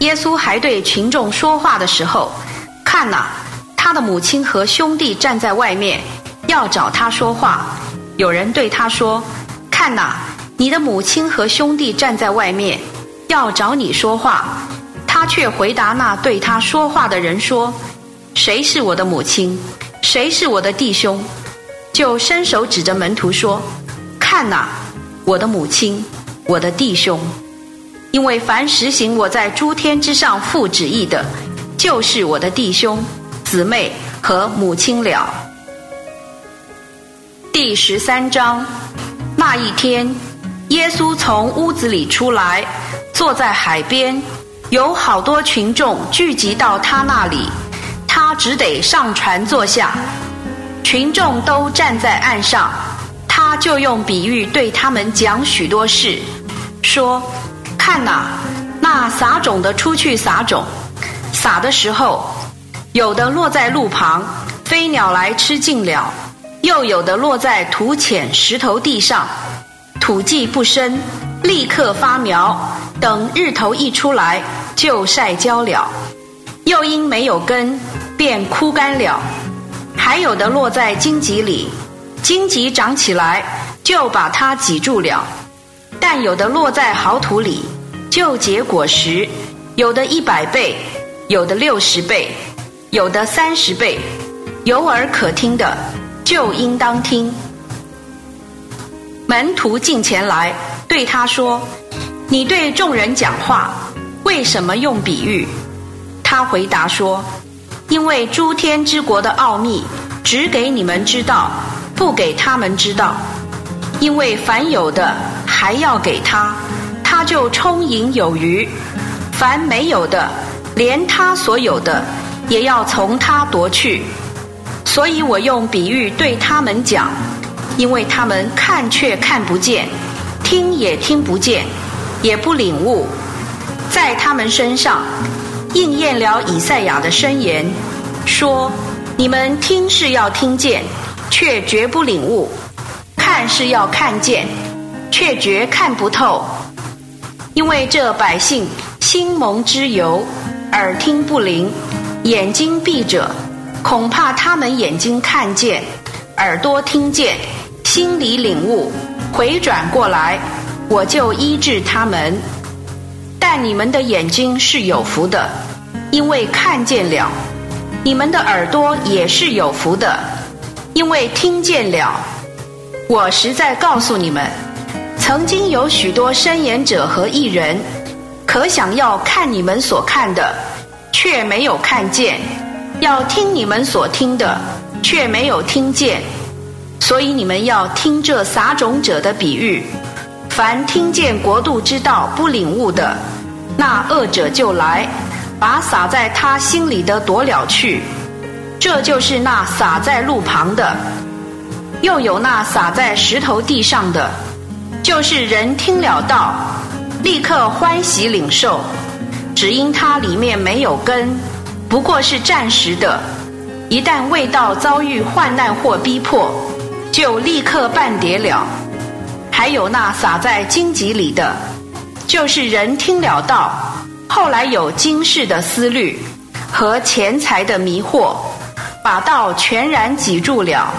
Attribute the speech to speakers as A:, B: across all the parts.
A: 耶稣还对群众说话的时候，看呐，他的母亲和兄弟站在外面，要找他说话。有人对他说：“看呐，你的母亲和兄弟站在外面，要找你说话。”他却回答那对他说话的人说：“谁是我的母亲？谁是我的弟兄？”就伸手指着门徒说：“看呐，我的母亲，我的弟兄。”因为凡实行我在诸天之上父旨意的，就是我的弟兄、姊妹和母亲了。第十三章，那一天，耶稣从屋子里出来，坐在海边，有好多群众聚集到他那里，他只得上船坐下。群众都站在岸上，他就用比喻对他们讲许多事，说。看呐，那撒种的出去撒种，撒的时候，有的落在路旁，飞鸟来吃尽了；又有的落在土浅石头地上，土既不深，立刻发苗，等日头一出来就晒焦了；又因没有根，便枯干了。还有的落在荆棘里，荆棘长起来就把它挤住了；但有的落在好土里。就结果实，有的一百倍，有的六十倍，有的三十倍。有耳可听的，就应当听。门徒近前来，对他说：“你对众人讲话，为什么用比喻？”他回答说：“因为诸天之国的奥秘，只给你们知道，不给他们知道。因为凡有的，还要给他。”他就充盈有余，凡没有的，连他所有的，也要从他夺去。所以我用比喻对他们讲，因为他们看却看不见，听也听不见，也不领悟，在他们身上应验了以赛亚的申言，说：你们听是要听见，却绝不领悟；看是要看见，却绝看不透。因为这百姓心蒙之由，耳听不灵，眼睛闭着，恐怕他们眼睛看见，耳朵听见，心里领悟，回转过来，我就医治他们。但你们的眼睛是有福的，因为看见了；你们的耳朵也是有福的，因为听见了。我实在告诉你们。曾经有许多申言者和艺人，可想要看你们所看的，却没有看见；要听你们所听的，却没有听见。所以你们要听这撒种者的比喻：凡听见国度之道不领悟的，那恶者就来，把撒在他心里的夺了去。这就是那撒在路旁的，又有那撒在石头地上的。就是人听了道，立刻欢喜领受，只因它里面没有根，不过是暂时的。一旦未道遭遇患难或逼迫，就立刻半跌了。还有那撒在荆棘里的，就是人听了道，后来有今世的思虑和钱财的迷惑，把道全然挤住了，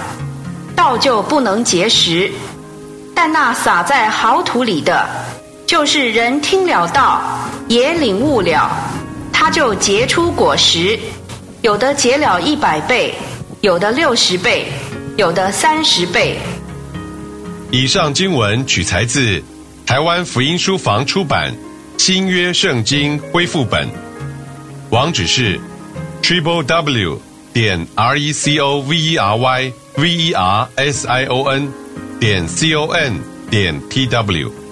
A: 道就不能结实。但那撒在好土里的，就是人听了道，也领悟了，他就结出果实，有的结了一百倍，有的六十倍，有的三十倍。
B: 以上经文取材自台湾福音书房出版《新约圣经恢复本》，网址是 triple w 点 r e c o v e r y v e r s i o n。点 c o n 点 t w。